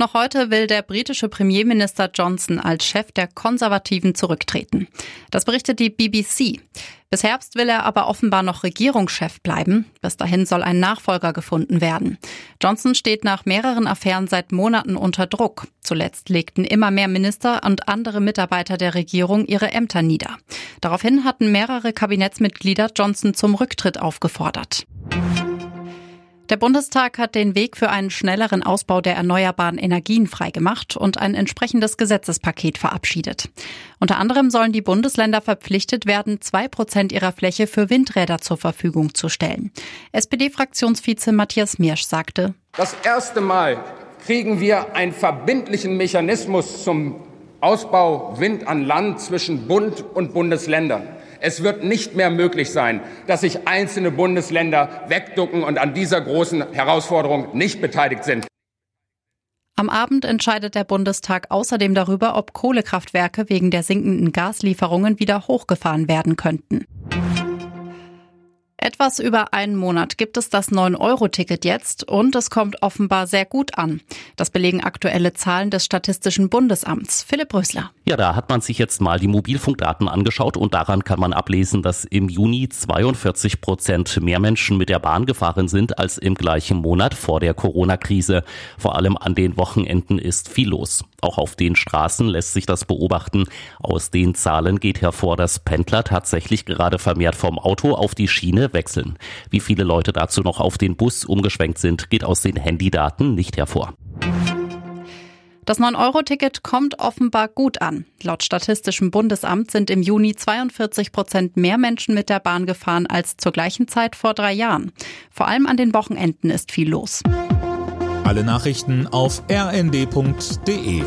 Noch heute will der britische Premierminister Johnson als Chef der Konservativen zurücktreten. Das berichtet die BBC. Bis Herbst will er aber offenbar noch Regierungschef bleiben. Bis dahin soll ein Nachfolger gefunden werden. Johnson steht nach mehreren Affären seit Monaten unter Druck. Zuletzt legten immer mehr Minister und andere Mitarbeiter der Regierung ihre Ämter nieder. Daraufhin hatten mehrere Kabinettsmitglieder Johnson zum Rücktritt aufgefordert. Der Bundestag hat den Weg für einen schnelleren Ausbau der erneuerbaren Energien freigemacht und ein entsprechendes Gesetzespaket verabschiedet. Unter anderem sollen die Bundesländer verpflichtet werden, zwei Prozent ihrer Fläche für Windräder zur Verfügung zu stellen. SPD-Fraktionsvize Matthias Miersch sagte, Das erste Mal kriegen wir einen verbindlichen Mechanismus zum Ausbau Wind an Land zwischen Bund und Bundesländern. Es wird nicht mehr möglich sein, dass sich einzelne Bundesländer wegducken und an dieser großen Herausforderung nicht beteiligt sind. Am Abend entscheidet der Bundestag außerdem darüber, ob Kohlekraftwerke wegen der sinkenden Gaslieferungen wieder hochgefahren werden könnten. Etwas über einen Monat gibt es das 9-Euro-Ticket jetzt und es kommt offenbar sehr gut an. Das belegen aktuelle Zahlen des Statistischen Bundesamts. Philipp Rösler. Ja, da hat man sich jetzt mal die Mobilfunkdaten angeschaut und daran kann man ablesen, dass im Juni 42 Prozent mehr Menschen mit der Bahn gefahren sind als im gleichen Monat vor der Corona-Krise. Vor allem an den Wochenenden ist viel los. Auch auf den Straßen lässt sich das beobachten. Aus den Zahlen geht hervor, dass Pendler tatsächlich gerade vermehrt vom Auto auf die Schiene wechseln. Wie viele Leute dazu noch auf den Bus umgeschwenkt sind, geht aus den Handydaten nicht hervor. Das 9-Euro-Ticket kommt offenbar gut an. Laut Statistischem Bundesamt sind im Juni 42 Prozent mehr Menschen mit der Bahn gefahren als zur gleichen Zeit vor drei Jahren. Vor allem an den Wochenenden ist viel los. Alle Nachrichten auf rnd.de